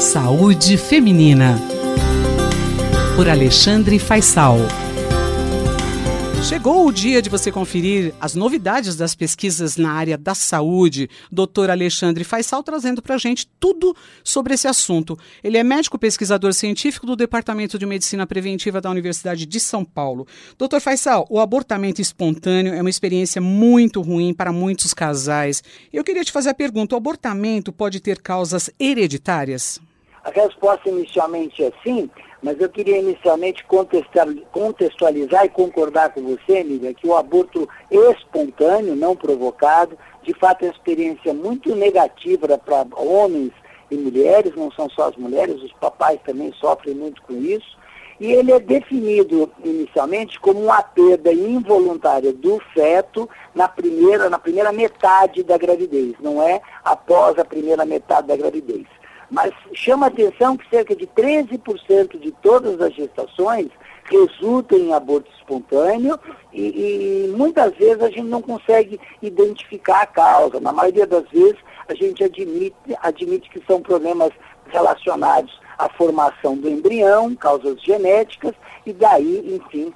Saúde Feminina. Por Alexandre Faisal. Chegou o dia de você conferir as novidades das pesquisas na área da saúde. Dr. Alexandre Faisal trazendo para a gente tudo sobre esse assunto. Ele é médico pesquisador científico do Departamento de Medicina Preventiva da Universidade de São Paulo. Dr. Faisal, o abortamento espontâneo é uma experiência muito ruim para muitos casais. Eu queria te fazer a pergunta: o abortamento pode ter causas hereditárias? A resposta inicialmente é sim, mas eu queria inicialmente contextualizar e concordar com você, Miriam, que o aborto espontâneo, não provocado, de fato é uma experiência muito negativa para homens e mulheres, não são só as mulheres, os papais também sofrem muito com isso. E ele é definido inicialmente como uma perda involuntária do feto na primeira, na primeira metade da gravidez, não é após a primeira metade da gravidez. Mas chama atenção que cerca de 13% de todas as gestações resultam em aborto espontâneo e, e, muitas vezes a gente não consegue identificar a causa. Na maioria das vezes a gente admite, admite que são problemas relacionados à formação do embrião, causas genéticas, e daí, enfim,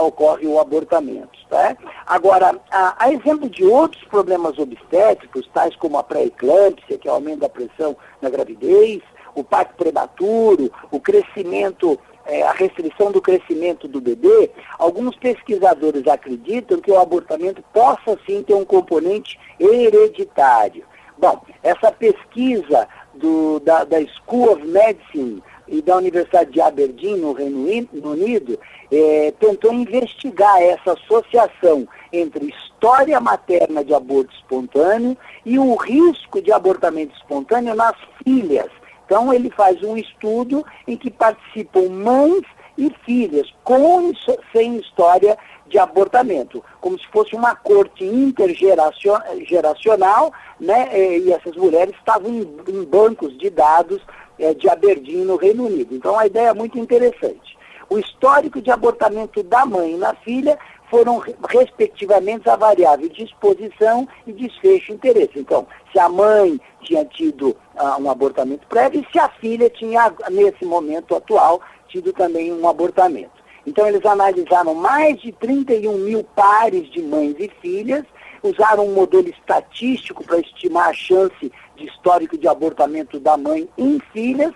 ocorre o abortamento. Tá? Agora, a, a, exemplo de outros problemas obstétricos, tais como a pré-eclâmpsia, que é o aumento da pressão na gravidez, o parto prematuro, o crescimento, é, a restrição do crescimento do bebê, alguns pesquisadores acreditam que o abortamento possa sim ter um componente hereditário. Bom, essa pesquisa do, da, da School of Medicine e da Universidade de Aberdeen, no Reino Unido, é, tentou investigar essa associação entre história materna de aborto espontâneo e o risco de abortamento espontâneo nas filhas. Então, ele faz um estudo em que participam mães e filhas, com sem história de abortamento, como se fosse uma corte intergeracional, né? E essas mulheres estavam em, bancos de dados é, de Aberdeen, no Reino Unido. Então, a ideia é muito interessante. O histórico de abortamento da mãe e na filha foram, respectivamente, a variável de exposição e desfecho interesse. Então, se a mãe tinha tido uh, um abortamento prévio e se a filha tinha, nesse momento atual, tido também um abortamento. Então, eles analisaram mais de 31 mil pares de mães e filhas, usaram um modelo estatístico para estimar a chance de histórico de abortamento da mãe em filhas,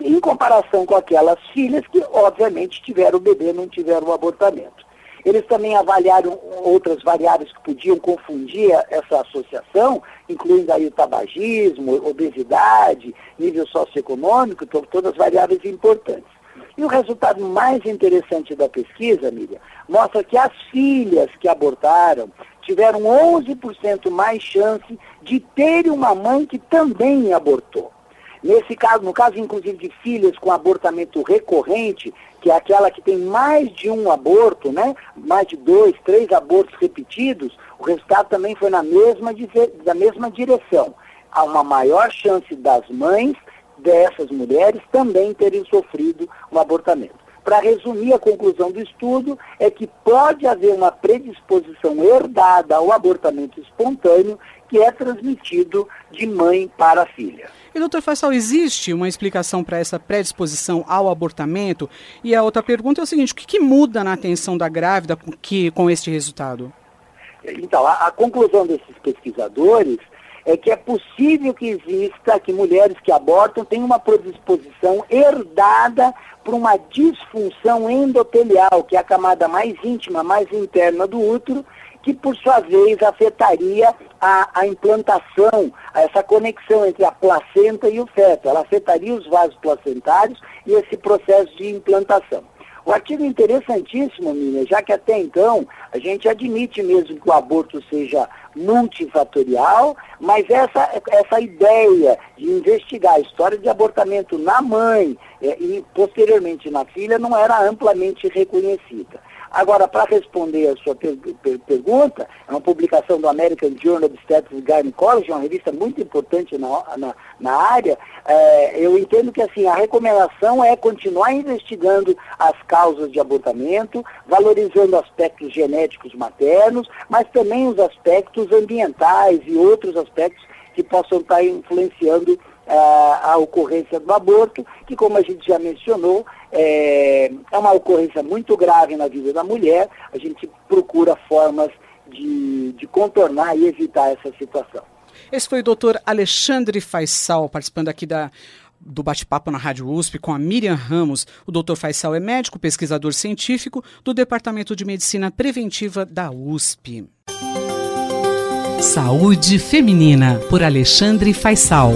em comparação com aquelas filhas que, obviamente, tiveram o bebê, não tiveram o abortamento. Eles também avaliaram outras variáveis que podiam confundir essa associação, incluindo aí o tabagismo, obesidade, nível socioeconômico, todas as variáveis importantes. E o resultado mais interessante da pesquisa, Miriam, mostra que as filhas que abortaram tiveram 11% mais chance de terem uma mãe que também abortou. Nesse caso, no caso inclusive de filhas com abortamento recorrente, que é aquela que tem mais de um aborto, né? mais de dois, três abortos repetidos, o resultado também foi na mesma, da mesma direção. Há uma maior chance das mães dessas mulheres também terem sofrido um abortamento. Para resumir, a conclusão do estudo é que pode haver uma predisposição herdada ao abortamento espontâneo que é transmitido de mãe para filha. E, doutor Faisal, existe uma explicação para essa predisposição ao abortamento? E a outra pergunta é o seguinte, o que, que muda na atenção da grávida com, que, com este resultado? Então, a, a conclusão desses pesquisadores é que é possível que exista, que mulheres que abortam tenham uma predisposição herdada por uma disfunção endotelial, que é a camada mais íntima, mais interna do útero, que por sua vez afetaria a, a, implantação, essa conexão entre a placenta e o feto. Ela afetaria os vasos placentários e esse processo de implantação. O artigo é interessantíssimo, Miriam, já que até então a gente admite mesmo que o aborto seja multifatorial, mas essa, essa ideia de investigar a história de abortamento na mãe é, e posteriormente na filha não era amplamente reconhecida. Agora, para responder a sua per per pergunta, é uma publicação do American Journal of Obstetrics and Gynecology, uma revista muito importante na, na, na área, é, eu entendo que assim, a recomendação é continuar investigando as causas de abortamento, valorizando aspectos genéticos maternos, mas também os aspectos ambientais e outros aspectos que possam estar influenciando é, a, a ocorrência do aborto, que como a gente já mencionou, é, é uma ocorrência muito grave na vida da mulher, a gente procura formas de, de contornar e evitar essa situação. Esse foi o doutor Alexandre Faisal, participando aqui da, do bate-papo na Rádio USP com a Miriam Ramos. O doutor Faisal é médico, pesquisador científico do Departamento de Medicina Preventiva da USP. Saúde Feminina, por Alexandre Faisal.